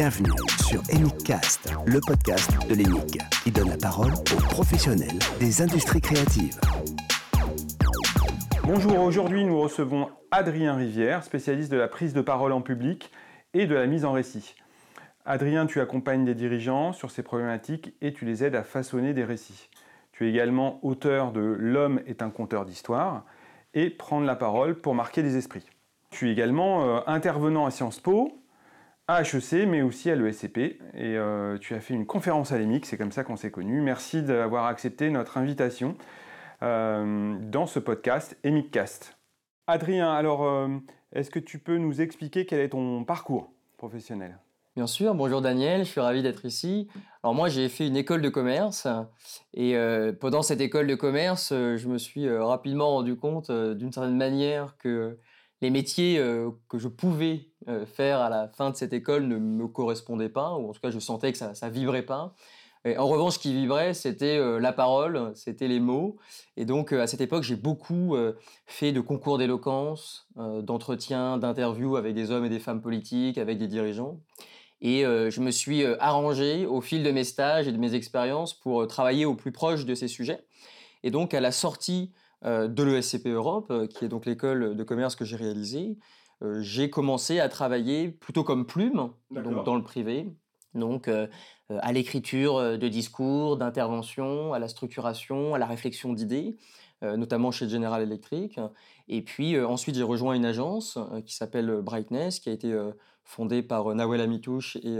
Bienvenue sur Cast, le podcast de l'EMIC, qui donne la parole aux professionnels des industries créatives. Bonjour, aujourd'hui nous recevons Adrien Rivière, spécialiste de la prise de parole en public et de la mise en récit. Adrien, tu accompagnes des dirigeants sur ces problématiques et tu les aides à façonner des récits. Tu es également auteur de L'homme est un conteur d'histoire et Prendre la parole pour marquer les esprits. Tu es également euh, intervenant à Sciences Po, à HEC, mais aussi à l'ESCP. Et euh, tu as fait une conférence à l'EMIC, c'est comme ça qu'on s'est connus. Merci d'avoir accepté notre invitation euh, dans ce podcast EMICcast. Adrien, alors, euh, est-ce que tu peux nous expliquer quel est ton parcours professionnel? Bien sûr, bonjour Daniel, je suis ravi d'être ici. Alors moi j'ai fait une école de commerce et pendant cette école de commerce, je me suis rapidement rendu compte d'une certaine manière que les métiers euh, que je pouvais euh, faire à la fin de cette école ne me correspondaient pas, ou en tout cas je sentais que ça ne vibrait pas. en revanche, ce qui vibrait, c'était euh, la parole, c'était les mots. Et donc à cette époque, j'ai beaucoup fait de concours d'éloquence, d'entretiens, d'interviews avec des hommes et des femmes politiques, avec des dirigeants. Et je me suis arrangé au fil de mes stages et de mes expériences pour travailler au plus proche de ces sujets. Et donc à la sortie de l'ESCP Europe, euh, qui est donc l'école de commerce que j'ai réalisée, euh, j'ai commencé à travailler plutôt comme plume, donc dans le privé, donc à l'écriture de discours, d'intervention, à la structuration, à la réflexion d'idées, notamment chez General Electric. Et puis ensuite j'ai rejoint une agence qui s'appelle Brightness, qui a été fondée par Nawel Amitouche et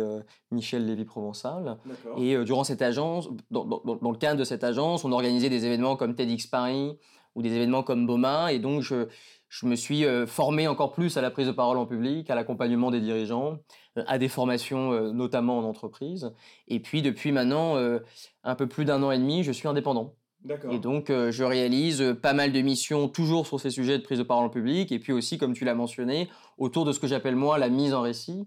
Michel Lévy-Provençal. Et durant cette agence, dans, dans, le cadre de cette agence, on organisait des événements comme TEDx Paris, ou des événements comme Boma. Et donc, je, je me suis euh, formé encore plus à la prise de parole en public, à l'accompagnement des dirigeants, euh, à des formations euh, notamment en entreprise. Et puis, depuis maintenant un peu plus d'un an et demi, je suis indépendant. Et donc, je réalise pas mal de missions toujours sur ces sujets de prise de parole en public, et puis aussi, comme tu l'as mentionné, autour de ce que j'appelle moi la mise en récit,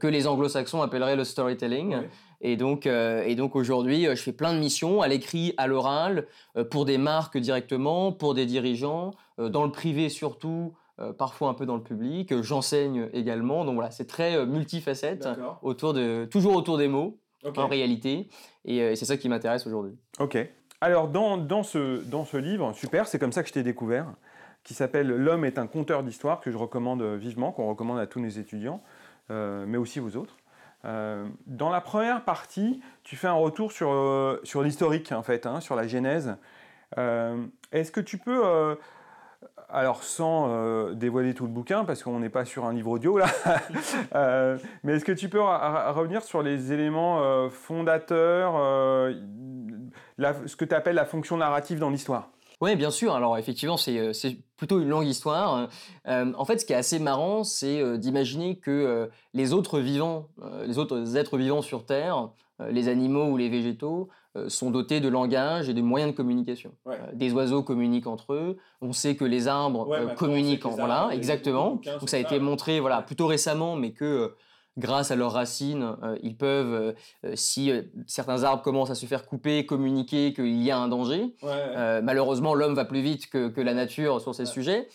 que les anglo-saxons appelleraient le storytelling. Et donc, euh, et donc aujourd'hui, euh, je fais plein de missions à l'écrit, à l'oral, euh, pour des marques directement, pour des dirigeants, dans le privé surtout, parfois un peu dans le public. J'enseigne également. Donc voilà, c'est très multifacette, autour de, toujours autour des mots, en réalité. Et c'est ça qui m'intéresse aujourd'hui. Ok. Alors, dans, dans, ce, dans ce livre, super, c'est comme ça que je t'ai découvert, qui s'appelle L'homme est un conteur d'histoire, que je recommande vivement, qu'on recommande à tous nos étudiants, mais aussi aux autres. Euh, dans la première partie, tu fais un retour sur, euh, sur l'historique, en fait, hein, sur la genèse. Euh, est-ce que tu peux, alors sans dévoiler tout le bouquin, parce qu'on n'est pas sur un livre audio là, mais est-ce que tu peux revenir sur les éléments fondateurs, ce que tu appelles la fonction narrative dans l'histoire? Oui, bien sûr. Alors effectivement, c'est euh, plutôt une longue histoire. Euh, en fait, ce qui est assez marrant, c'est euh, d'imaginer que les autres vivants, les autres êtres vivants sur Terre, les animaux ou les végétaux, sont dotés de langage et de moyens de communication. des oiseaux communiquent entre eux. On sait que les arbres communiquent. En, voilà, exactement. Donc ça a été montré, voilà, plutôt récemment, mais que grâce à leurs racines, euh, ils peuvent, euh, euh, si certains arbres commencent à se faire couper, communiquer qu'il y a un danger. malheureusement, l'homme va plus vite que, la nature sur ces sujets.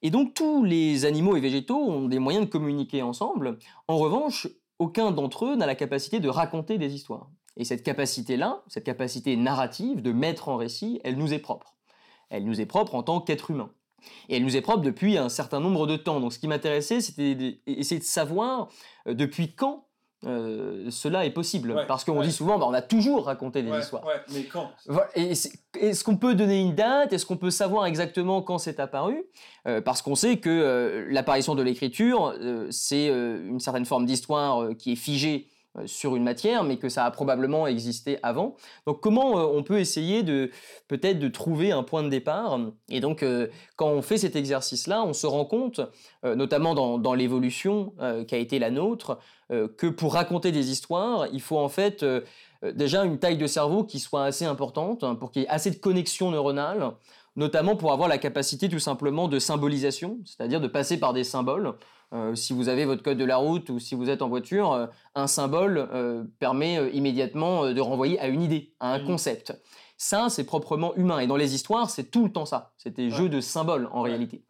Et donc tous les animaux et végétaux ont des moyens de communiquer ensemble. En revanche, aucun d'entre eux n'a la capacité de raconter des histoires. Et cette capacité-là, cette capacité narrative de mettre en récit, elle nous est propre. Elle nous est propre en tant qu'être humain. Et elle nous est propre depuis un certain nombre de temps. Donc ce qui m'intéressait, c'était d'essayer de savoir euh, depuis quand euh, cela est possible. Parce qu'on dit souvent, bah, on a toujours raconté des histoires. mais quand? Est-ce qu'on peut donner une date? Est-ce qu'on peut savoir exactement quand c'est apparu? Euh, Parce qu'on sait que l'apparition de l'écriture, c'est une certaine forme d'histoire qui est figée sur une matière, mais que ça a probablement existé avant. Donc comment euh, on peut essayer de peut-être de trouver un point de départ? Et donc euh, quand on fait cet exercice-là, on se rend compte, notamment dans, l'évolution qui a été la nôtre, que pour raconter des histoires, il faut en fait déjà une taille de cerveau qui soit assez importante, hein, pour qu'il y ait assez de connexions neuronales notamment pour avoir la capacité tout simplement de symbolisation, c'est-à-dire de passer par des symboles. Euh, si vous avez votre code de la route ou si vous êtes en voiture, euh, un symbole euh, permet immédiatement de renvoyer à une idée, à un mmh. concept. Ça, c'est proprement humain. Et dans les histoires, c'est tout le temps ça. C'était jeu de symboles en réalité.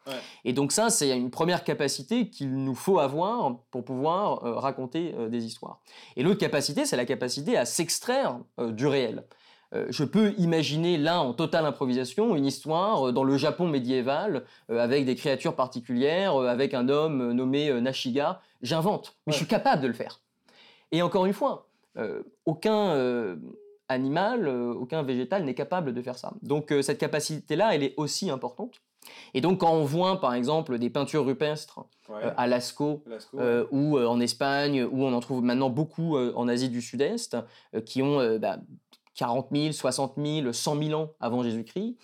Et donc ça, c'est une première capacité qu'il nous faut avoir pour pouvoir euh, raconter euh, des histoires. Et l'autre capacité, c'est la capacité à s'extraire euh, du réel. Je peux imaginer là, en totale improvisation, une histoire dans le Japon médiéval avec des créatures particulières, avec un homme nommé Nashiga. J'invente, mais je suis capable de le faire. Et encore une fois, aucun animal, euh, aucun végétal n'est capable de faire ça. Donc euh, cette capacité-là, elle est aussi importante. Et donc quand on voit par exemple des peintures rupestres euh, à Lascaux ou en Espagne, ou on en trouve maintenant beaucoup en Asie du Sud-Est, qui ont 40 000, 60 000, 100 000 ans avant Jésus-Christ,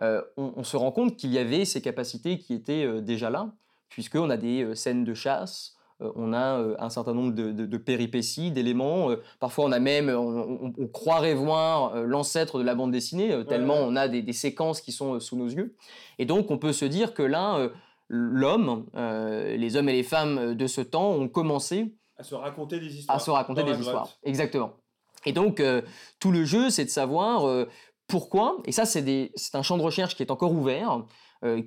on, on, se rend compte qu'il y avait ces capacités qui étaient déjà là, puisqu'on a des scènes de chasse, euh, on a euh, un certain nombre de, péripéties, d'éléments. Euh, parfois, on a même, on, croirait voir l'ancêtre de la bande dessinée, tellement on a des, séquences qui sont sous nos yeux. Et donc, on peut se dire que là, l'homme, les hommes et les femmes de ce temps ont commencé à se raconter des histoires. À se raconter des histoires, exactement. Et donc, tout le jeu, c'est de savoir pourquoi, et ça, c'est un champ de recherche qui est encore ouvert,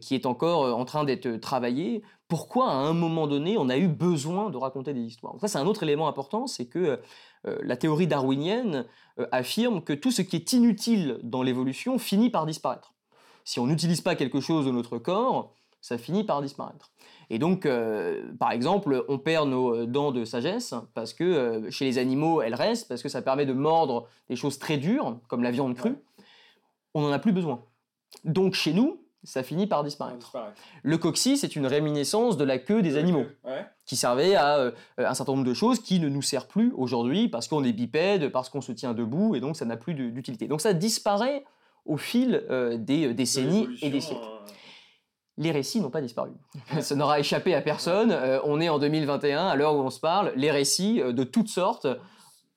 qui est encore en train d'être travaillé, pourquoi à un moment donné on a eu besoin de raconter des histoires? ça c'est un autre élément important, c'est que euh, la théorie darwinienne euh, affirme que tout ce qui est inutile dans l'évolution finit par disparaître. Si on n'utilise pas quelque chose de notre corps, ça finit par disparaître. Et donc, euh, par exemple, on perd nos dents de sagesse parce que chez les animaux, elles restent, parce que ça permet de mordre des choses très dures, comme la viande crue. On n'en a plus besoin. Donc chez nous, ça finit par disparaître. Le coccyx c'est une réminiscence de la queue des animaux, qui servait à euh, un certain nombre de choses qui ne nous sert plus aujourd'hui parce qu'on est bipède, parce qu'on se tient debout, et donc ça n'a plus d'utilité. Donc ça disparaît au fil euh, des euh, décennies et des siècles. Les récits n'ont pas disparu. ça n'aura échappé à personne. on est en 2021, à l'heure où on se parle, les récits de toutes sortes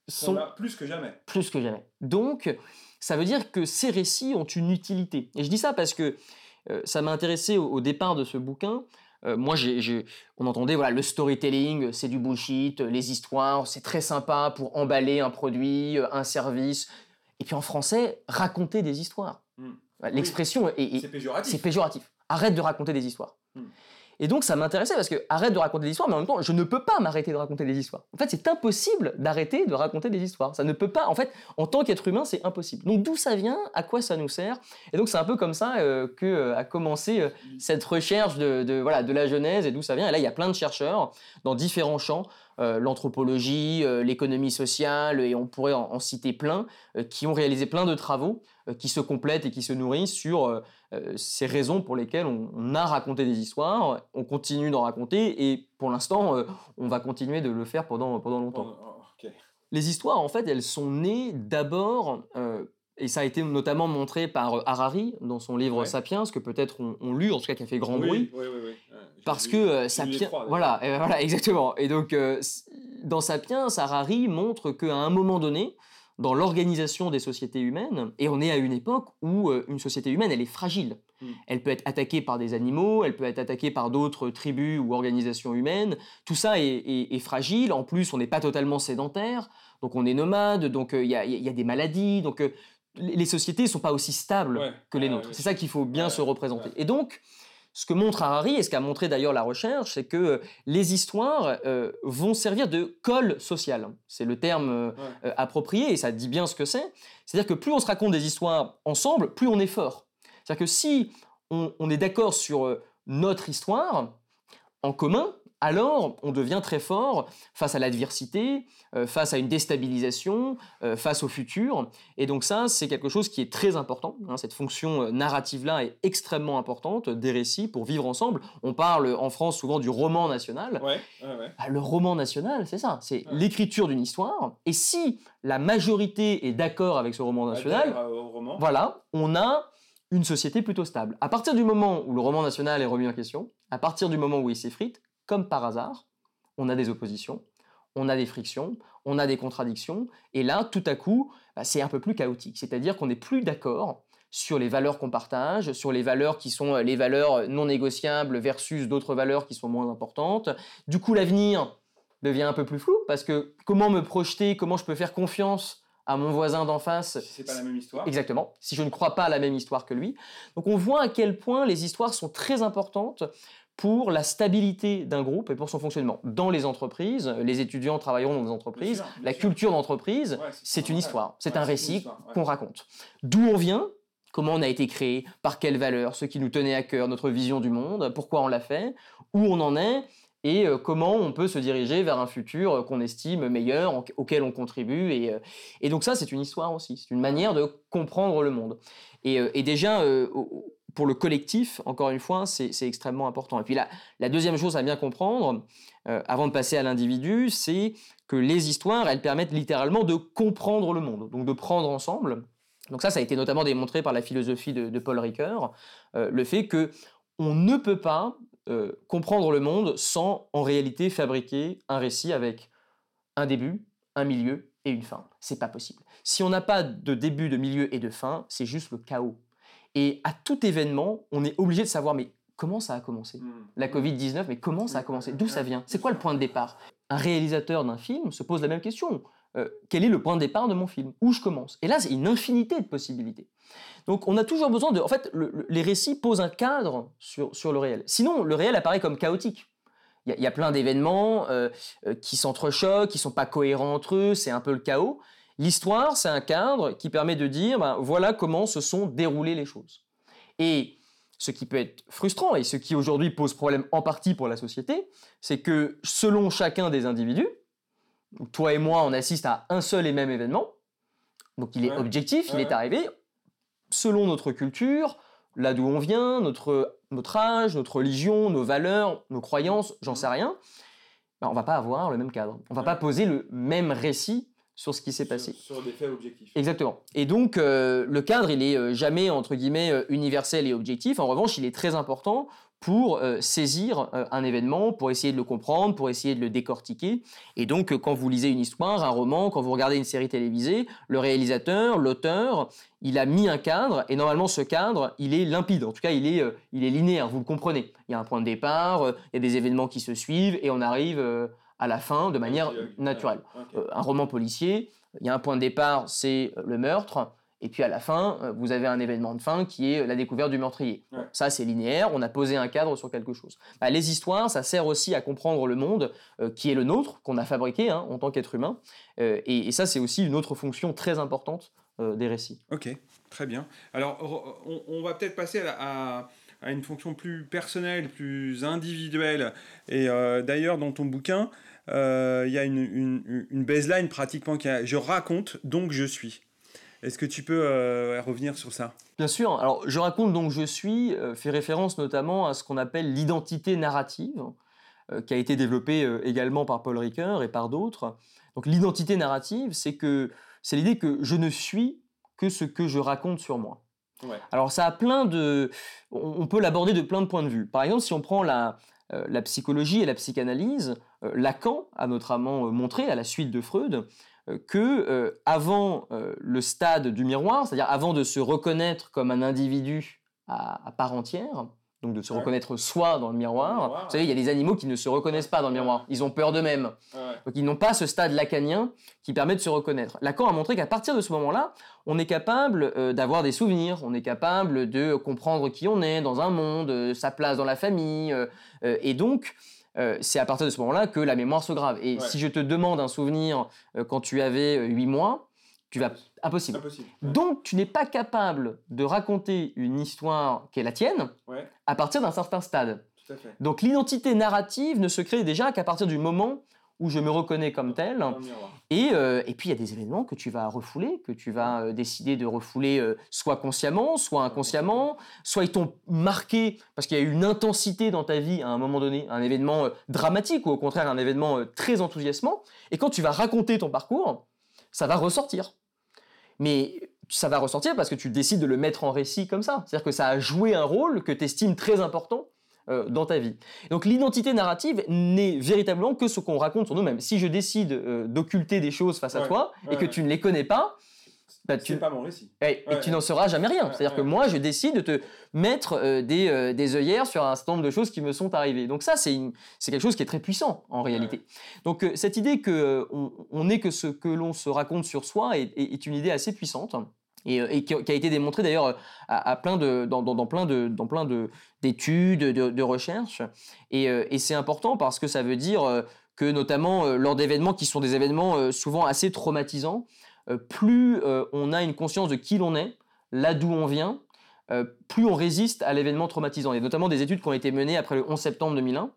sont... plus que jamais. Plus que jamais. Donc, ça veut dire que ces récits ont une utilité. Et je dis ça parce que euh, ça m'a intéressé au, départ de ce bouquin. Euh, moi, on entendait voilà le storytelling, c'est du bullshit, les histoires, c'est très sympa pour emballer un produit, euh, un service. Et puis en français, raconter des histoires. Hmm. L'expression est, c'est péjoratif. Arrête de raconter des histoires. Hmm. Et donc ça m'intéressait parce que arrête de raconter des histoires, mais en même temps, je ne peux pas m'arrêter de raconter des histoires. En fait, c'est impossible d'arrêter de raconter des histoires. Ça ne peut pas. En fait, en tant qu'être humain, c'est impossible. Donc d'où ça vient À quoi ça nous sert? Et donc c'est un peu comme ça euh, que euh, a commencé euh, cette recherche de, voilà de la genèse et d'où ça vient. Et là, il y a plein de chercheurs dans différents champs. L'anthropologie, l'économie sociale, et on pourrait en, citer plein, qui ont réalisé plein de travaux qui se complètent et qui se nourrissent sur euh, ces raisons pour lesquelles on, a raconté des histoires, on continue d'en raconter et pour l'instant, euh, on va continuer de le faire pendant, pendant longtemps. Oh, Les histoires, en fait, elles sont nées d'abord, euh, et ça a été notamment montré par Harari dans son livre Sapiens, que peut-être on, lu, en tout cas qui a fait grand bruit. Oui, oui, oui. parce que Sapiens. voilà, voilà, exactement. Et donc, dans Sapiens, Harari montre qu'à un moment donné, dans l'organisation des sociétés humaines, et on est à une époque où euh, une société humaine, elle est fragile. Mm. Elle peut être attaquée par des animaux, elle peut être attaquée par d'autres tribus ou organisations humaines. Tout ça est, fragile. En plus, on n'est pas totalement sédentaire, donc on est nomade, donc euh, il y, a, des maladies. Donc euh, les sociétés ne sont pas aussi stables que les nôtres. C'est ça qu'il faut bien se représenter. Et donc, ce que montre Harari, et ce qu'a montré d'ailleurs la recherche, c'est que euh, les histoires euh, vont servir de colle social. C'est le terme euh, approprié, et ça dit bien ce que c'est. C'est-à-dire que plus on se raconte des histoires ensemble, plus on est fort. C'est-à-dire que si on est d'accord sur notre histoire en commun, alors on devient très fort face à l'adversité, euh, face à une déstabilisation, euh, face au futur. Et donc ça, c'est quelque chose qui est très important. Hein. cette fonction euh, narrative-là est extrêmement importante des récits pour vivre ensemble. On parle en France souvent du roman national. Bah, le roman national, c'est ça, c'est l'écriture d'une histoire. Et si la majorité est d'accord avec ce roman national, voilà, on a une société plutôt stable. À partir du moment où le roman national est remis en question, à partir du moment où il s'effrite, comme par hasard, on a des oppositions, on a des frictions, on a des contradictions, et là, tout à coup, bah, c'est un peu plus chaotique. C'est-à-dire qu'on n'est plus d'accord sur les valeurs qu'on partage, sur les valeurs qui sont euh, les valeurs non négociables versus d'autres valeurs qui sont moins importantes. Du coup, l'avenir devient un peu plus flou, parce que comment me projeter, comment je peux faire confiance à mon voisin d'en face. Si c'est pas la même histoire. Exactement. Si je ne crois pas à la même histoire que lui. Donc on voit à quel point les histoires sont très importantes pour la stabilité d'un groupe et pour son fonctionnement. Dans les entreprises, les étudiants travailleront dans des entreprises, Bien sûr, bien la culture d'entreprise, Ouais, c'est une histoire, c'est Ouais, un récit ouais. qu'on raconte. D'où on vient, comment on a été créé, par quelles valeurs, ce qui nous tenait à cœur, notre vision du monde, pourquoi on l'a fait, où on en est et euh, comment on peut se diriger vers un futur euh, qu'on estime meilleur, auquel on contribue. Et, euh, et donc ça, c'est une histoire aussi, c'est une manière de comprendre le monde. Et, et déjà, euh, pour le collectif, encore une fois, c'est extrêmement important. Et puis la, deuxième chose à bien comprendre, euh, avant de passer à l'individu, c'est que les histoires, elles permettent littéralement de comprendre le monde, donc de prendre ensemble. Donc ça, ça a été notamment démontré par la philosophie de, de Paul Ricoeur, euh, le fait que on ne peut pas euh, comprendre le monde sans en réalité fabriquer un récit avec un début, un milieu et une fin. C'est pas possible. Si on n'a pas de début, de milieu et de fin, c'est juste le chaos. Et à tout événement, on est obligé de savoir mais comment ça a commencé? Hmm. la Covid-19, mais comment ça a commencé? D'où ça vient? C'est quoi le point de départ? Un réalisateur d'un film se pose la même question. Euh, quel est le point de départ de mon film? Où je commence? Et là, c'est une infinité de possibilités. Donc, on a toujours besoin de... En fait, le- le- les récits posent un cadre sur, sur le réel. Sinon, le réel apparaît comme chaotique. Il y a- il y, a plein d'événements euh, euh, qui s'entrechoquent, qui sont pas cohérents entre eux, c'est un peu le chaos. L'histoire, c'est un cadre qui permet de dire, ben, voilà comment se sont déroulées les choses. Et ce qui peut être frustrant et ce qui aujourd'hui pose problème en partie pour la société, c'est que selon chacun des individus, toi et moi, on assiste à un seul et même événement, donc il est Ouais. objectif, il est arrivé, selon notre culture, là d'où on vient, notre, notre âge, notre religion, nos valeurs, nos croyances, j'en sais rien, ben, on va pas avoir le même cadre. On va Ouais. pas poser le même récit sur ce qui s'est passé. Sur, des faits objectifs. Exactement. Et donc, euh, le cadre, il est euh, jamais, entre guillemets, euh, universel et objectif. En revanche, il est très important pour euh, saisir euh, un événement, pour essayer de le comprendre, pour essayer de le décortiquer. Et donc, quand vous lisez une histoire, un roman, quand vous regardez une série télévisée, le réalisateur, l'auteur, il a mis un cadre, et normalement, ce cadre, il est limpide. En tout cas, il est, il est linéaire, vous le comprenez. Il y a un point de départ, il y a des événements qui se suivent, et on arrive à la fin de manière ok. naturelle. Euh, un roman policier, il y a un point de départ, c'est euh, le meurtre, et puis à la fin, euh, vous avez un événement de fin qui est la découverte du meurtrier. Ouais. Ça, c'est linéaire, on a posé un cadre sur quelque chose. Bah, les histoires, ça sert aussi à comprendre le monde euh, qui est le nôtre, qu'on a fabriqué hein, en tant qu'être humain, Euh, et, et ça, c'est aussi une autre fonction très importante euh, des récits. Ok, très bien. Alors, on, on va peut-être passer à, la- à- à une fonction plus personnelle, plus individuelle. Et d'ailleurs, dans ton bouquin, euh, il y a une, une, une baseline pratiquement qui a Je raconte, donc je suis. Est-ce que tu peux euh, revenir sur ça? Bien sûr. Alors, je raconte donc je suis, euh, fait référence notamment à ce qu'on appelle l'identité narrative, euh, qui a été développée euh, également par Paul Ricoeur et par d'autres. Donc, l'identité narrative, c'est que c'est l'idée que je ne suis que ce que je raconte sur moi. Ouais. Alors, ça a plein de. On peut l'aborder de plein de points de vue. Par exemple, si on prend la, euh, la psychologie et la psychanalyse, euh, Lacan a notamment euh, montré, à la suite de Freud, euh, que euh, avant euh, le stade du miroir, c'est-à-dire avant de se reconnaître comme un individu à, à part entière, donc de se Ouais. reconnaître soi dans le miroir, Dans le miroir, vous savez, il y a des animaux qui ne se reconnaissent pas dans le miroir, ils ont peur d'eux-mêmes. Donc ils n'ont pas ce stade lacanien qui permet de se reconnaître. Lacan a montré qu'à partir de ce moment-là, on est capable euh, d'avoir des souvenirs, on est capable de comprendre qui on est dans un monde, euh, sa place dans la famille, euh, euh, et donc euh, c'est à partir de ce moment-là que la mémoire se grave. Et Ouais. si je te demande un souvenir euh, quand tu avais 8 mois, tu vas... Impossible. Impossible. Donc tu n'es pas capable de raconter une histoire qui est la tienne Ouais, à partir d'un certain stade. tout à fait. Donc l'identité narrative ne se crée déjà qu'à partir du moment où je me reconnais comme tel. Le miroir. Et, euh, et puis il y a des événements que tu vas refouler, que tu vas euh, décider de refouler euh, soit consciemment, soit inconsciemment, soit ils t'ont marqué parce qu'il y a eu une intensité dans ta vie à un moment donné, un événement dramatique ou au contraire un événement très enthousiasmant. Et quand tu vas raconter ton parcours, ça va ressortir. Mais ça va ressortir parce que tu décides de le mettre en récit comme ça. C'est-à-dire que ça a joué un rôle que tu estimes très important euh, dans ta vie. Donc l'identité narrative n'est véritablement que ce qu'on raconte sur nous-mêmes. Si je décide euh, d'occulter des choses face à Ouais, toi et que ouais. tu ne les connais pas, bah, pas mon récit. Et, tu n'en sauras jamais rien. C'est-à-dire que moi, je décide de te mettre euh, des, des, œillères sur un certain nombre de choses qui me sont arrivées. Donc ça, c'est quelque chose qui est très puissant en réalité. Donc cette idée que on, n'est que ce que l'on se raconte sur soi est, est, une idée assez puissante. Et, qui, a été démontrée d'ailleurs à, plein de, dans, plein de, dans plein de, d'études, de, recherches. Et, et c'est important parce que ça veut dire que notamment lors d'événements qui sont des événements souvent assez traumatisants, euh, plus euh, on a une conscience de qui l'on est, là d'où on vient, euh, plus on résiste à l'événement traumatisant. Il y a notamment des études qui ont été menées après le 11 septembre 2001,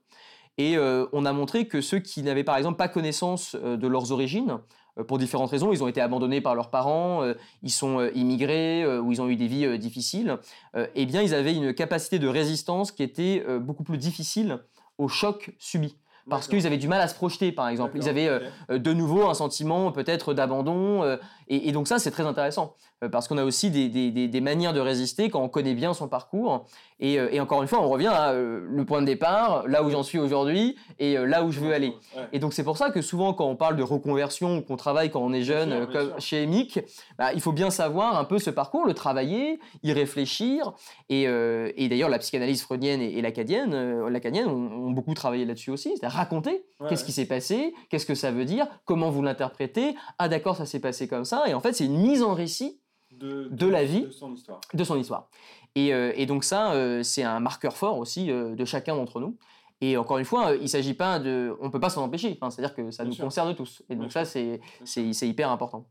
et on a montré que ceux qui n'avaient par exemple pas connaissance de leurs origines, pour différentes raisons, ils ont été abandonnés par leurs parents, ils sont immigrés ou ils ont eu des vies difficiles, eh bien ils avaient une capacité de résistance qui était beaucoup plus difficile au choc subi parce qu'ils avaient du mal à se projeter, par exemple. Ils avaient euh, euh, de nouveau un sentiment peut-être d'abandon. Euh, et, donc ça, c'est très intéressant, parce qu'on a aussi des, des, des, manières de résister quand on connaît bien son parcours. Et, et encore une fois, on revient à le point de départ, là où j'en suis aujourd'hui, et là où je veux aller. Et donc c'est pour ça que souvent, quand on parle de reconversion, ou qu'on travaille quand on est jeune, comme chez EMIC, bah, il faut bien savoir un peu ce parcours, le travailler, y réfléchir. Et, et d'ailleurs, la psychanalyse freudienne et, l'acadienne, l'acadienne ont, ont, beaucoup travaillé là-dessus aussi, c'est-à-dire raconter qu'est-ce qui s'est passé, qu'est-ce que ça veut dire, comment vous l'interprétez. Ah d'accord, ça s'est passé comme ça. Et en fait, c'est une mise en récit de, la vie, de son histoire. De son histoire. Et, euh, et donc ça, euh, c'est un marqueur fort aussi euh, de chacun d'entre nous. Et encore une fois, il s'agit pas de, on peut pas s'en empêcher. Enfin, C'est-à-dire que ça nous concerne tous. Et donc ça, c'est hyper important.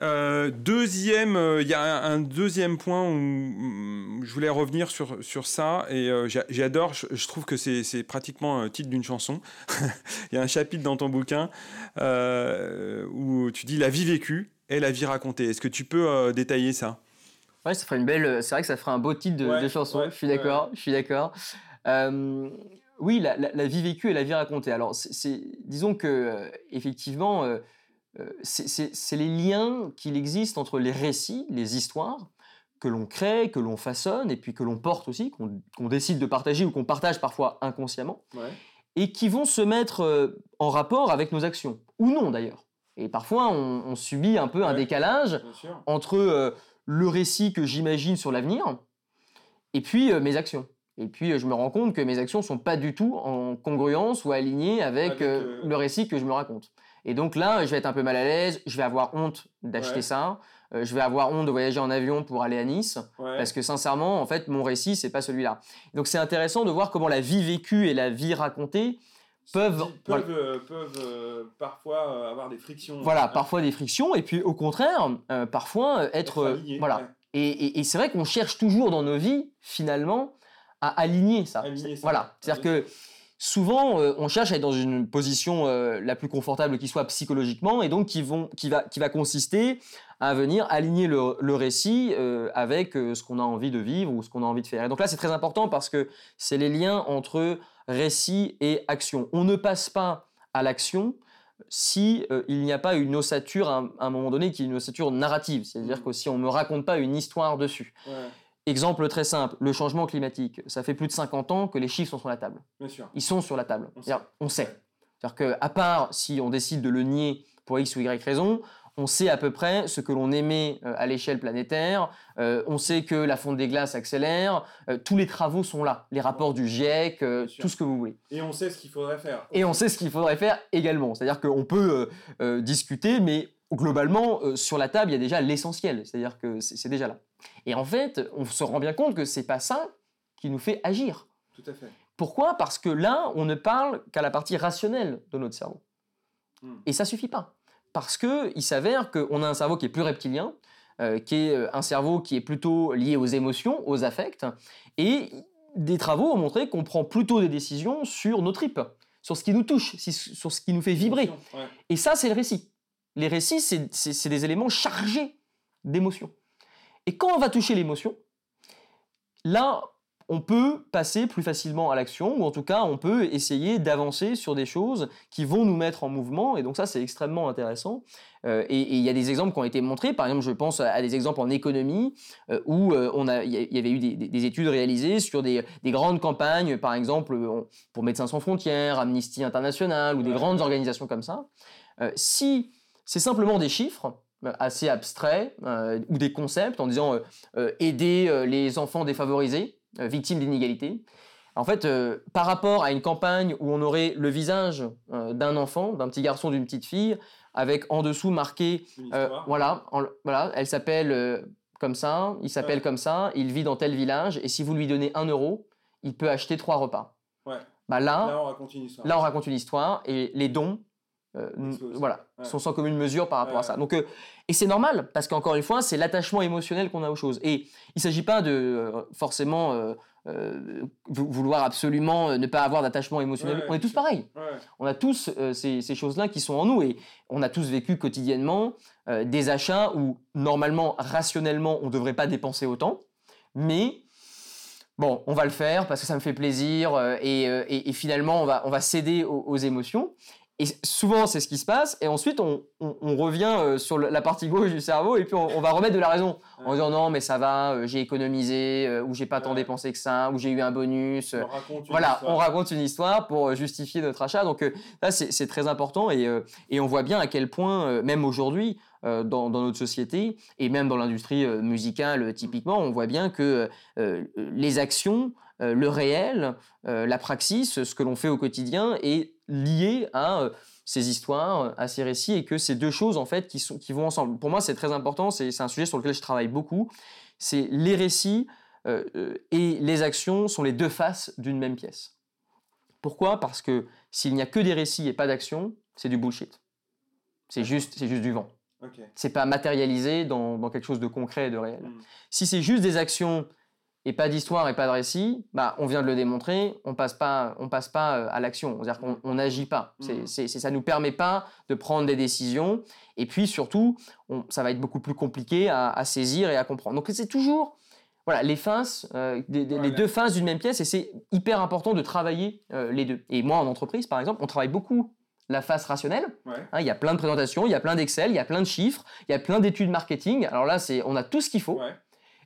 Euh, deuxième, il y a un, deuxième point où, je voulais revenir sur, sur ça et j'adore, je, trouve que c'est pratiquement un titre d'une chanson. Il y a un chapitre dans ton bouquin où tu dis la vie vécue et la vie racontée. Est-ce que tu peux détailler ça? Ouais, ça ferait une belle. C'est vrai que ça ferait un beau titre de, chanson. je suis d'accord. Je suis d'accord. oui, la, vie vécue et la vie racontée. Alors, c'est, disons que effectivement, c'est, les liens qu'il existe entre les récits, les histoires que l'on crée, que l'on façonne et puis que l'on porte aussi, qu'on, décide de partager ou qu'on partage parfois inconsciemment, et qui vont se mettre en rapport avec nos actions ou non d'ailleurs. Et parfois, on, subit un peu un décalage entre le récit que j'imagine sur l'avenir et puis euh, mes actions. Et puis euh, je me rends compte que mes actions sont pas du tout en congruence ou alignées avec, euh, le récit que je me raconte. Et donc là, je vais être un peu mal à l'aise, je vais avoir honte d'acheter ça, je vais avoir honte de voyager en avion pour aller à Nice, parce que sincèrement, en fait, mon récit, c'est pas celui-là. Donc c'est intéressant de voir comment la vie vécue et la vie racontée peuvent, peuvent, parfois avoir des frictions. Voilà, parfois des frictions, et puis au contraire, parfois être, voilà, et, c'est vrai qu'on cherche toujours dans nos vies, finalement, à aligner ça. Voilà. C'est-à-dire que souvent, euh, on cherche à être dans une position euh, la plus confortable qui soit psychologiquement, et donc qui, vont, qui, va, qui va consister à venir aligner le, récit euh, avec ce qu'on a envie de vivre ou ce qu'on a envie de faire. Et donc là, c'est très important parce que c'est les liens entre récit et action. On ne passe pas à l'action si euh, il n'y a pas une ossature à un, moment donné qui est une ossature narrative, c'est-à-dire mmh. que si on ne me raconte pas une histoire dessus. Exemple très simple, le changement climatique. Ça fait plus de 50 ans que les chiffres sont sur la table. Ils sont sur la table. On sait. On sait. C'est-à-dire qu'à part si on décide de le nier pour X ou Y raison, on sait à peu près ce que l'on émet euh, à l'échelle planétaire, euh, on sait que la fonte des glaces accélère, euh, tous les travaux sont là, les rapports du GIEC, tout ce que vous voulez. Et on sait ce qu'il faudrait faire. Et on sait ce qu'il faudrait faire également. C'est-à-dire qu'on peut discuter, mais globalement, sur la table, il y a déjà l'essentiel, c'est-à-dire que c'est déjà là. Et en fait, on se rend bien compte que c'est pas ça qui nous fait agir. Tout à fait. Pourquoi? Parce que là, on ne parle qu'à la partie rationnelle de notre cerveau. Hmm. Et ça suffit pas parce qu'il s'avère qu'on a un cerveau qui est plus reptilien, euh, qui est euh, un cerveau qui est plutôt lié aux émotions, aux affects, et des travaux ont montré qu'on prend plutôt des décisions sur nos tripes, sur ce qui nous touche, sur ce qui nous fait vibrer. Et ça, c'est le récit. Les récits, c'est des éléments chargés d'émotions. Et quand on va toucher l'émotion, là, on peut passer plus facilement à l'action, ou en tout cas, on peut essayer d'avancer sur des choses qui vont nous mettre en mouvement, et donc ça, c'est extrêmement intéressant. Euh, et il y a des exemples qui ont été montrés, par exemple, je pense à des exemples en économie, euh, où euh, il y avait eu des, études réalisées sur des, grandes campagnes, par exemple, pour Médecins sans frontières, Amnesty International, ou des grandes organisations comme ça. si c'est simplement des chiffres, assez abstraits ou des concepts en disant aider les enfants défavorisés, victimes d'inégalités. En fait, par rapport à une campagne où on aurait le visage d'un enfant, d'un petit garçon, d'une petite fille, avec en dessous marqué, voilà, voilà, elle s'appelle comme ça, il s'appelle comme ça, il vit dans tel village, et si vous lui donnez un euro, il peut acheter trois repas. Bah là, là, on raconte une histoire. Là, on raconte une histoire, et les dons, euh, voilà, sont sans commune mesure par rapport à ça. Donc, euh, et c'est normal, parce qu'encore une fois, c'est l'attachement émotionnel qu'on a aux choses. Et il ne s'agit pas de euh, forcément vouloir absolument ne pas avoir d'attachement émotionnel. on est tous pareils. On a tous ces, ces choses-là qui sont en nous, et on a tous vécu quotidiennement des achats où, normalement, rationnellement, on ne devrait pas dépenser autant, mais bon, on va le faire parce que ça me fait plaisir et, et, finalement on va, on va céder aux émotions. Et souvent, c'est ce qui se passe. Et ensuite, on, revient euh, sur la partie gauche du cerveau et puis on, va remettre de la raison en disant non, mais ça va, euh, j'ai économisé, euh, ou j'ai pas tant dépensé que ça, ou j'ai eu un bonus. voilà, on raconte une histoire pour justifier notre achat. Donc là, c'est très important et, et, on voit bien à quel point, même aujourd'hui, dans, notre société et même dans l'industrie musicale typiquement, on voit bien que les actions, le réel, la praxis, ce que l'on fait au quotidien est lié à euh, ces histoires, à ces récits, et que ces deux choses, en fait, qui, sont, qui vont ensemble. Pour moi, c'est très important, c'est un sujet sur lequel je travaille beaucoup. C'est les récits euh, euh, et les actions sont les deux faces d'une même pièce. Pourquoi? Parce que s'il n'y a que des récits et pas d'actions, c'est du bullshit. C'est juste, juste du vent. Okay. C'est pas matérialisé dans, dans, quelque chose de concret et de réel. Hmm. Si c'est juste des actions et pas d'histoire et pas de récit, bah, on vient de le démontrer, on passe pas, on passe pas euh, à l'action. C'est-à-dire qu'on n'agit pas. C'est, mmh. ça nous permet pas de prendre des décisions. Et puis surtout, ça va être beaucoup plus compliqué à, saisir et à comprendre. Donc c'est toujours voilà, les faces, euh, les deux faces d'une même pièce, et c'est hyper important de travailler euh, les deux. Et moi, en entreprise, par exemple, on travaille beaucoup la face rationnelle. Hein, il y a plein de présentations, il y a plein d'Excel, il y a plein de chiffres, il y a plein d'études marketing. Alors là, c'est, on a tout ce qu'il faut.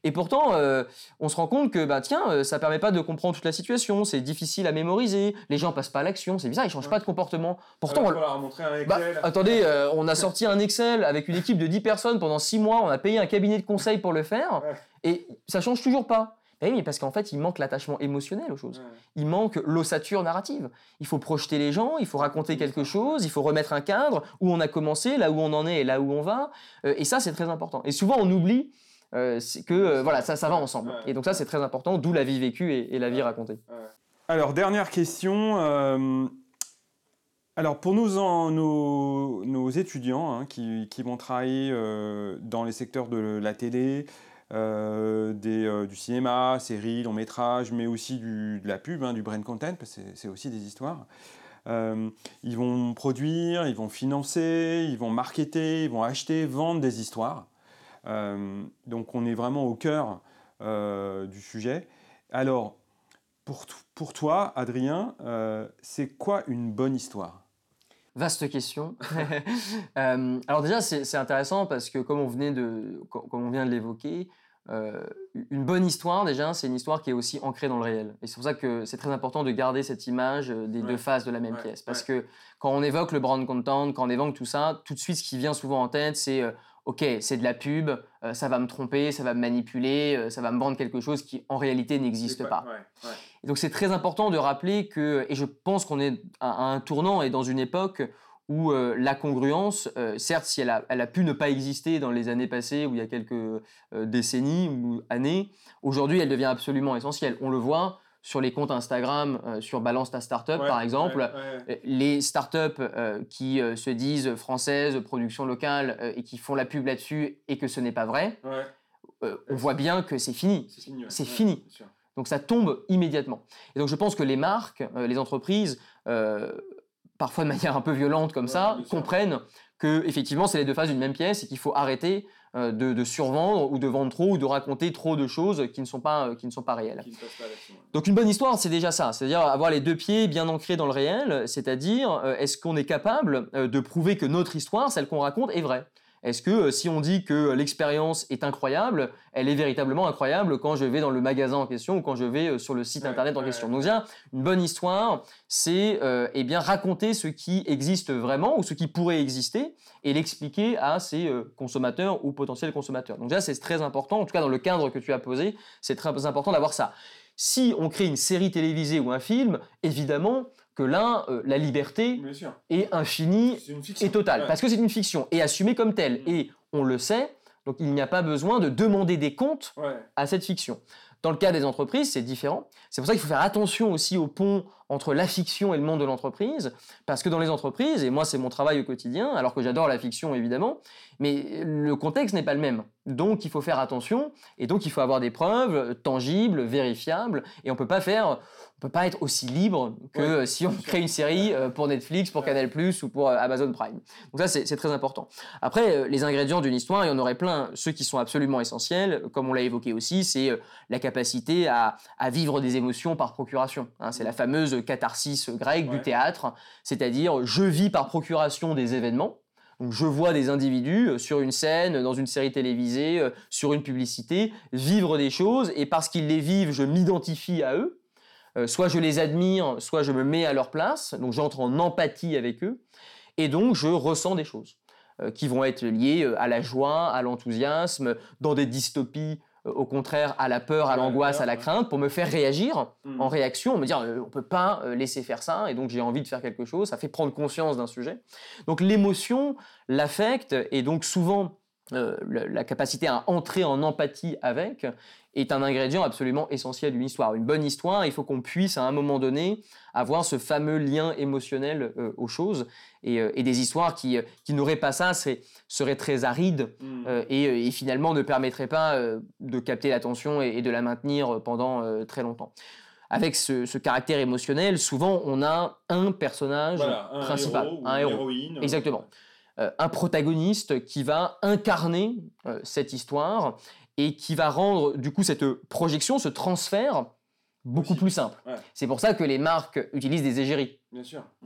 Et pourtant, euh, on se rend compte que, bah, tiens, euh, ça permet pas de comprendre toute la situation, c'est difficile à mémoriser, les gens passent pas à l'action, c'est bizarre, ils changent pas de comportement. Pourtant, on, leur a bah, attendez, euh, on a sorti un Excel avec une équipe de 10 personnes pendant 6 mois, on a payé un cabinet de conseil pour le faire, et ça change toujours pas. Ben oui, parce qu'en fait, il manque l'attachement émotionnel aux choses. Il manque l'ossature narrative. Il faut projeter les gens, il faut raconter quelque chose, il faut remettre un cadre, où on a commencé, là où on en est et là où on va. et ça, c'est très important. Et souvent, on oublie euh, que euh, voilà, ça, ça va ensemble. Et donc ça, c'est très important, d'où la vie vécue et, la vie racontée. Alors, dernière question. Euh, alors, pour nous, nos, nos, étudiants hein, qui, qui, vont travailler dans les secteurs de la télé, des, du cinéma, séries, long métrage, mais aussi du, de la pub, hein, du brand content, parce que c'est aussi des histoires. ils vont produire, ils vont financer, ils vont marketer, ils vont acheter, vendre des histoires. Euh, donc on est vraiment au cœur euh, du sujet. Alors, pour, pour toi, Adrien, euh, c'est quoi une bonne histoire? Vaste question. alors déjà, c'est intéressant parce que comme on, venait de, comme on vient de l'évoquer, une bonne histoire, déjà, c'est une histoire qui est aussi ancrée dans le réel. Et c'est pour ça que c'est très important de garder cette image des deux faces de la même pièce. Parce que quand on évoque le brand content, quand on évoque tout ça, tout de suite, ce qui vient souvent en tête, c'est ok, c'est de la pub, euh, ça va me tromper, ça va me manipuler, euh, ça va me vendre quelque chose qui en réalité n'existe pas. donc c'est très important de rappeler que, et je pense qu'on est à, un tournant et dans une époque où euh, la congruence, certes, si elle a, elle a, pu ne pas exister dans les années passées, ou il y a quelques décennies ou années, aujourd'hui elle devient absolument essentielle. On le voit, sur les comptes Instagram, euh, sur Balance ta startup par exemple, euh, les startups euh, qui se disent françaises, production locale et qui font la pub là-dessus et que ce n'est pas vrai, on voit bien que c'est fini. C'est fini. Donc ça tombe immédiatement. Et donc je pense que les marques, les entreprises, parfois de manière un peu violente comme ça, comprennent que effectivement c'est les deux faces d'une même pièce et qu'il faut arrêter euh, de, survendre ou de vendre trop ou de raconter trop de choses qui ne sont pas, euh, qui ne sont pas réelles. Donc une bonne histoire, c'est déjà ça, c'est-à-dire avoir les deux pieds bien ancrés dans le réel, c'est-à-dire euh, est-ce qu'on est capable de prouver que notre histoire, celle qu'on raconte, est vraie? Est-ce que euh, si on dit que l'expérience est incroyable, elle est véritablement incroyable quand je vais dans le magasin en question ou quand je vais euh, sur le site internet en question? Donc bien, une bonne histoire, c'est euh, eh bien raconter ce qui existe vraiment ou ce qui pourrait exister et l'expliquer à ses consommateurs ou potentiels consommateurs. Donc déjà, c'est très important, en tout cas dans le cadre que tu as posé, c'est très important d'avoir ça. Si on crée une série télévisée ou un film, évidemment, que là, euh, la liberté est infinie et totale. Parce que c'est une fiction, et assumée comme telle. Mm. Et on le sait, donc il n'y a pas besoin de demander des comptes à cette fiction. Dans le cas des entreprises, c'est différent. C'est pour ça qu'il faut faire attention aussi au pont entre la fiction et le monde de l'entreprise, parce que dans les entreprises, et moi c'est mon travail au quotidien, alors que j'adore la fiction évidemment, mais le contexte n'est pas le même. Donc il faut faire attention, et donc il faut avoir des preuves tangibles, vérifiables, et on peut pas faire peut pas être aussi libre que si on crée une série euh, pour Netflix, pour Canal+, ou pour euh, Amazon Prime. Donc ça, c'est très important. Après, euh, les ingrédients d'une histoire, il y en aurait plein. Ceux qui sont absolument essentiels, comme on l'a évoqué aussi, c'est la capacité à, vivre des émotions par procuration. Hein. c'est la fameuse catharsis grecque du théâtre, c'est-à-dire je vis par procuration des événements, donc je vois des individus sur une scène, dans une série télévisée, sur une publicité, vivre des choses, et parce qu'ils les vivent, je m'identifie à eux, euh, soit je les admire, soit je me mets à leur place, donc j'entre en empathie avec eux, et donc je ressens des choses euh, qui vont être liées euh, à la joie, à l'enthousiasme, dans des dystopies au contraire à la peur, à l'angoisse, à la crainte, pour me faire réagir hmm. en réaction, me dire on ne peut pas laisser faire ça, et donc j'ai envie de faire quelque chose, ça fait prendre conscience d'un sujet. Donc l'émotion, l'affect, et donc souvent la capacité à entrer en empathie avec, est un ingrédient absolument essentiel d'une histoire. Une bonne histoire, il faut qu'on puisse à un moment donné avoir ce fameux lien émotionnel euh, aux choses. Et, euh, des histoires qui, euh, qui n'auraient pas ça seraient, très arides mm. et, finalement ne permettraient pas de capter l'attention et, de la maintenir pendant très longtemps. Avec ce, caractère émotionnel, souvent on a un personnage principal, un héros. Héroïne, Exactement. Un protagoniste qui va incarner cette histoire et qui va rendre du coup cette projection, ce transfert beaucoup plus simple. C'est pour ça que les marques utilisent des égéries.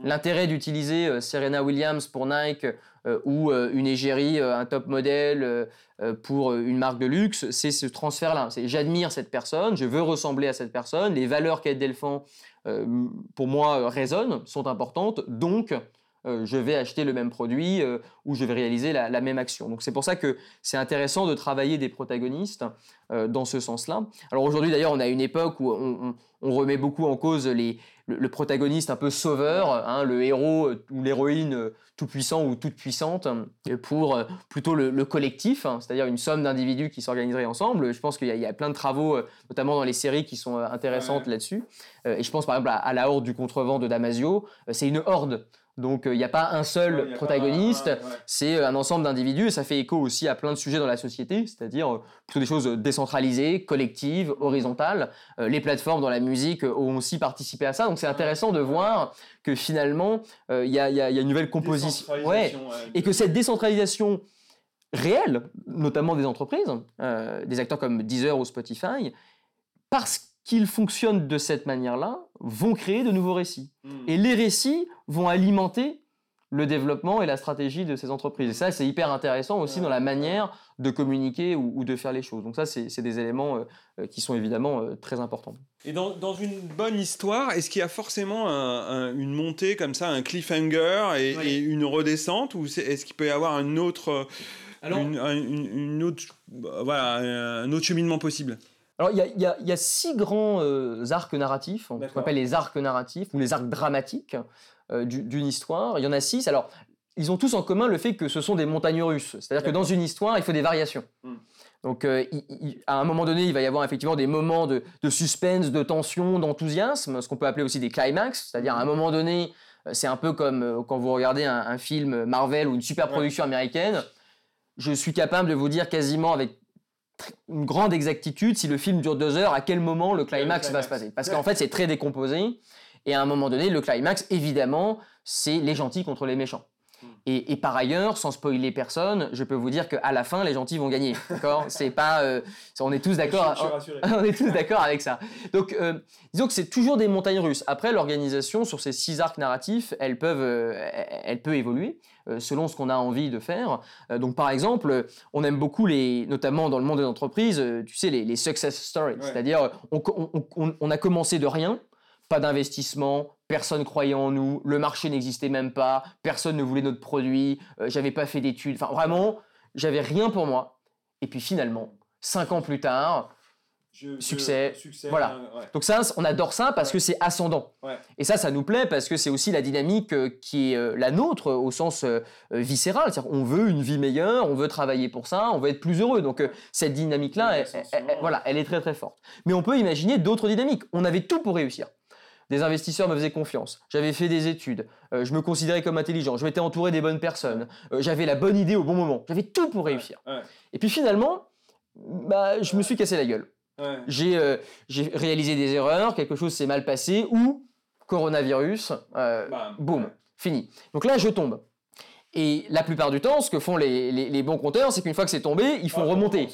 L'intérêt d'utiliser euh, Serena Williams pour Nike euh, ou euh, une égérie, un top modèle pour une marque de luxe, c'est ce transfert-là. C'est j'admire cette personne, je veux ressembler à cette personne, les valeurs qu'elle défend pour moi résonnent, sont importantes, donc euh, je vais acheter le même produit euh, ou je vais réaliser la, même action. Donc c'est pour ça que c'est intéressant de travailler des protagonistes euh, dans ce sens-là. Alors aujourd'hui d'ailleurs on a une époque où on, remet beaucoup en cause le, protagoniste un peu sauveur, hein, le héros ou l'héroïne tout puissant ou toute puissante pour plutôt le, collectif, hein, c'est-à-dire une somme d'individus qui s'organiseraient ensemble. Je pense qu'il y, a plein de travaux, notamment dans les séries, qui sont intéressantes là-dessus. et je pense par exemple à, la horde du contrevent de Damasio. c'est une horde. Donc il n'y a pas un seul protagoniste, c'est euh, un ensemble d'individus et ça fait écho aussi à plein de sujets dans la société, c'est-à-dire euh, plutôt des choses décentralisées, collectives, horizontales. Euh, les plateformes dans la musique ont aussi participé à ça, donc c'est intéressant de voir que finalement il y, a une nouvelle composition. et que cette décentralisation réelle, notamment des entreprises, des acteurs comme Deezer ou Spotify, parce qu'ils fonctionnent de cette manière-là, vont créer de nouveaux récits. Hmm. Et les récits vont alimenter le développement et la stratégie de ces entreprises. Et ça, c'est hyper intéressant aussi dans la manière de communiquer ou, de faire les choses. Donc ça, c'est des éléments euh, euh, qui sont évidemment euh, très importants. Et dans, une bonne histoire, est-ce qu'il y a forcément une montée comme ça, un cliffhanger et, une redescente Ou est-ce qu'il peut y avoir un autre, une, autre, voilà, un autre cheminement possible? Alors, il y, a, six grands arcs narratifs, qu'on appelle les arcs narratifs ou les arcs dramatiques euh, d'une histoire. Il y en a six. Alors, ils ont tous en commun le fait que ce sont des montagnes russes. C'est-à-dire que dans une histoire, il faut des variations. Hmm. Donc, euh, à un moment donné, il va y avoir effectivement des moments de, suspense, de tension, d'enthousiasme, ce qu'on peut appeler aussi des climax. C'est-à-dire, à un moment donné, euh, c'est un peu comme quand vous regardez un, film Marvel ou une super production américaine. Je suis capable de vous dire quasiment avec une grande exactitude si le film dure deux heures, à quel moment le climax, va se passer. Parce qu'en fait, c'est très décomposé. Et à un moment donné, le climax, évidemment, c'est les gentils contre les méchants. Et, par ailleurs, sans spoiler personne, je peux vous dire qu'à la fin, les gentils vont gagner. D'accord? C'est pas, euh, on est tous d'accord. on est tous d'accord avec ça. Donc, euh, disons que c'est toujours des montagnes russes. Après, l'organisation sur ces six arcs narratifs, elle peuvent, euh, elle peut évoluer selon ce qu'on a envie de faire. donc, par exemple, on aime beaucoup les, notamment dans le monde des entreprises, tu sais, les, success stories. C'est-à-dire, on a commencé de rien pas d'investissement, personne croyait en nous, le marché n'existait même pas, personne ne voulait notre produit, euh, j'avais pas fait d'études, enfin vraiment, j'avais rien pour moi. Et puis finalement, cinq ans plus tard, succès, voilà. Donc ça, on adore ça parce que c'est ascendant. Et ça, ça nous plaît parce que c'est aussi la dynamique euh, qui est euh, la nôtre au sens viscéral. C'est-à-dire, on veut une vie meilleure, on veut travailler pour ça, on veut être plus heureux. Donc cette dynamique-là, voilà, elle est très très forte. Mais on peut imaginer d'autres dynamiques. On avait tout pour réussir. Des investisseurs me faisaient confiance. J'avais fait des études. Euh, je me considérais comme intelligent. Je m'étais entouré des bonnes personnes. Euh, j'avais la bonne idée au bon moment. J'avais tout pour réussir. Et puis finalement, bah, je me suis cassé la gueule. Euh, j'ai réalisé des erreurs, quelque chose s'est mal passé, ou coronavirus, boum, fini. Donc là, je tombe. Et la plupart du temps, ce que font les, bons compteurs, c'est qu'une fois que c'est tombé, ils font remonter.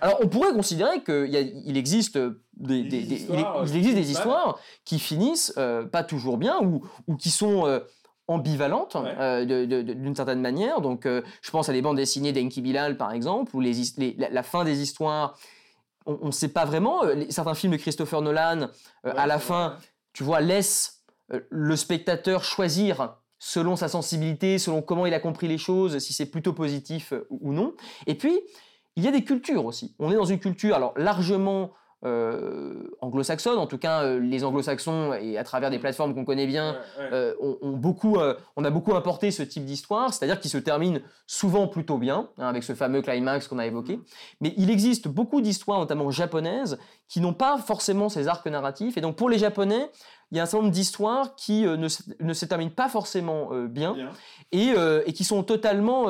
Alors on pourrait considérer qu'il existe des, il, existe des histoires qui finissent euh, pas toujours bien ou, ou qui sont euh, ambivalentes euh, d'une certaine manière. Donc je pense à des bandes dessinées d'Enki Bilal par exemple, où les, la, fin des histoires, on ne sait pas vraiment. certains films de Christopher Nolan, à la fin, tu vois, laissent le spectateur choisir selon sa sensibilité, selon comment il a compris les choses, si c'est plutôt positif euh, ou non. Et puis, il y a des cultures aussi. On est dans une culture, alors largement euh, anglo-saxonne, en tout cas euh, les anglo-saxons et à travers des plateformes qu'on connaît bien, ont, beaucoup, on a beaucoup importé ce type d'histoire, c'est-à-dire qui se termine souvent plutôt bien, hein, avec ce fameux climax qu'on a évoqué. Mm. Mais il existe beaucoup d'histoires, notamment japonaises, qui n'ont pas forcément ces arcs narratifs. Et donc pour les Japonais, il y a un certain nombre d'histoires qui euh, ne, ne, se terminent pas forcément euh, bien, Et, euh, et, qui sont totalement,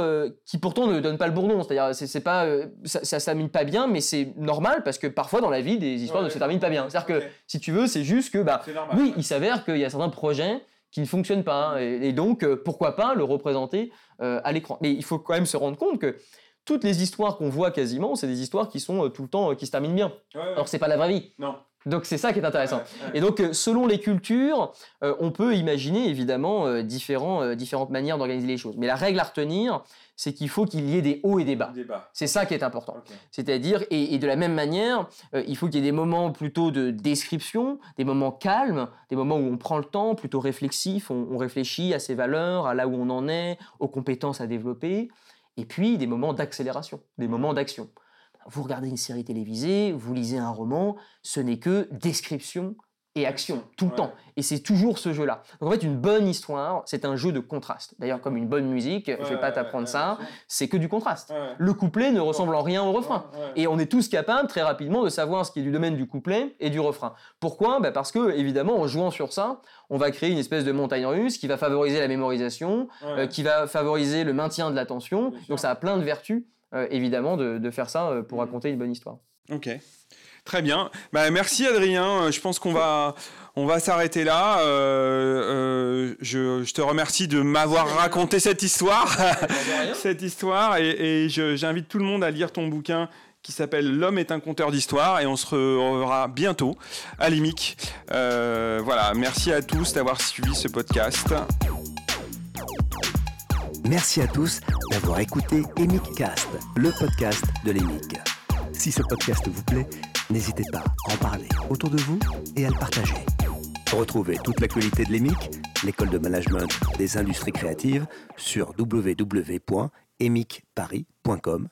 qui pourtant ne donnent pas le bourdon. C'est-à-dire, c'est, pas, ça, ça se termine pas bien, mais c'est normal parce que parfois dans la vie, des histoires ne se terminent pas bien. C'est-à-dire que si tu veux, c'est juste que, bah, oui, il s'avère qu'il y a certains projets qui ne fonctionnent pas, et, donc pourquoi pas le représenter à l'écran. Mais il faut quand même se rendre compte que toutes les histoires qu'on voit quasiment, c'est des histoires qui sont tout le temps qui se terminent bien. Alors c'est pas la vraie vie. Non. Donc c'est ça qui est intéressant. Et donc euh, selon les cultures, euh, on peut imaginer évidemment euh, différents, différentes manières d'organiser les choses. Mais la règle à retenir, c'est qu'il faut qu'il y ait des hauts et des bas. C'est ça qui est important. C'est-à-dire, et, de la même manière, il faut qu'il y ait des moments plutôt de description, des moments calmes, des moments où on prend le temps, plutôt réflexif, on, on réfléchit à ses valeurs, à là où on en est, aux compétences à développer, et puis des moments d'accélération, des moments d'action. Vous regardez une série télévisée, vous lisez un roman, ce n'est que description et action tout le temps. Et c'est toujours ce jeu-là. Donc en fait, une bonne histoire, c'est un jeu de contraste. D'ailleurs, comme une bonne musique, je vais pas t'apprendre ça, c'est que du contraste. Le couplet ne ressemble en rien au refrain. Et on est tous capables très rapidement de savoir ce qui est du domaine du couplet et du refrain. Pourquoi? Bah, Parce que évidemment, en jouant sur ça, on va créer une espèce de montagne russe qui va favoriser la mémorisation, euh, qui va favoriser le maintien de l'attention. Donc ça a plein de vertus euh, évidemment, de, faire ça euh, pour mm. raconter une bonne histoire. Ok. Très bien. Bah, merci Adrien. Euh, je pense qu'on va, on va s'arrêter là. je, te remercie de m'avoir raconté cette histoire. cette histoire. Et, j'invite tout le monde à lire ton bouquin qui s'appelle L'homme est un conteur d'histoire. Et on se reverra bientôt à l'IMIC. voilà. Merci à tous d'avoir suivi ce podcast. Merci à tous d'avoir écouté Cast, le podcast de l'EMIC. Si ce podcast vous plaît, n'hésitez pas à en parler autour de vous et à le partager. Retrouvez toute l'actualité de l'EMIC, l'école de management des industries créatives, sur www.emicparis.com